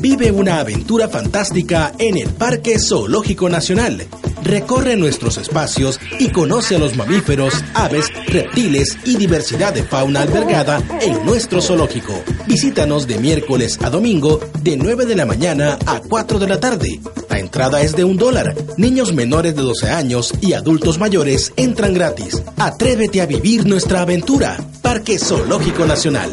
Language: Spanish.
Vive una aventura fantástica en el Parque Zoológico Nacional. Recorre nuestros espacios y conoce a los mamíferos, aves, reptiles y diversidad de fauna albergada en nuestro zoológico. Visítanos de miércoles a domingo de 9 de la mañana a 4 de la tarde. La entrada es de un dólar. Niños menores de 12 años y adultos mayores entran gratis. Atrévete a vivir nuestra aventura. Parque Zoológico Nacional.